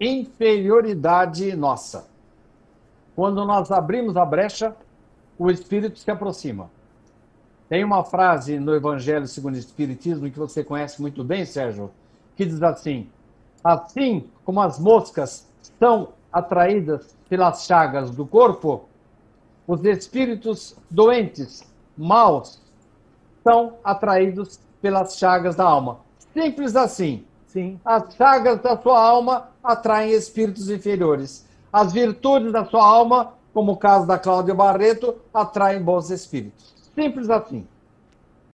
inferioridade nossa. Quando nós abrimos a brecha, o Espírito se aproxima. Tem uma frase no Evangelho segundo o Espiritismo que você conhece muito bem, Sérgio, que diz assim: Assim como as moscas são atraídas pelas chagas do corpo, os espíritos doentes, maus, são atraídos pelas chagas da alma. Simples assim. Sim. As chagas da sua alma atraem espíritos inferiores. As virtudes da sua alma, como o caso da Cláudia Barreto, atraem bons espíritos. Simples assim.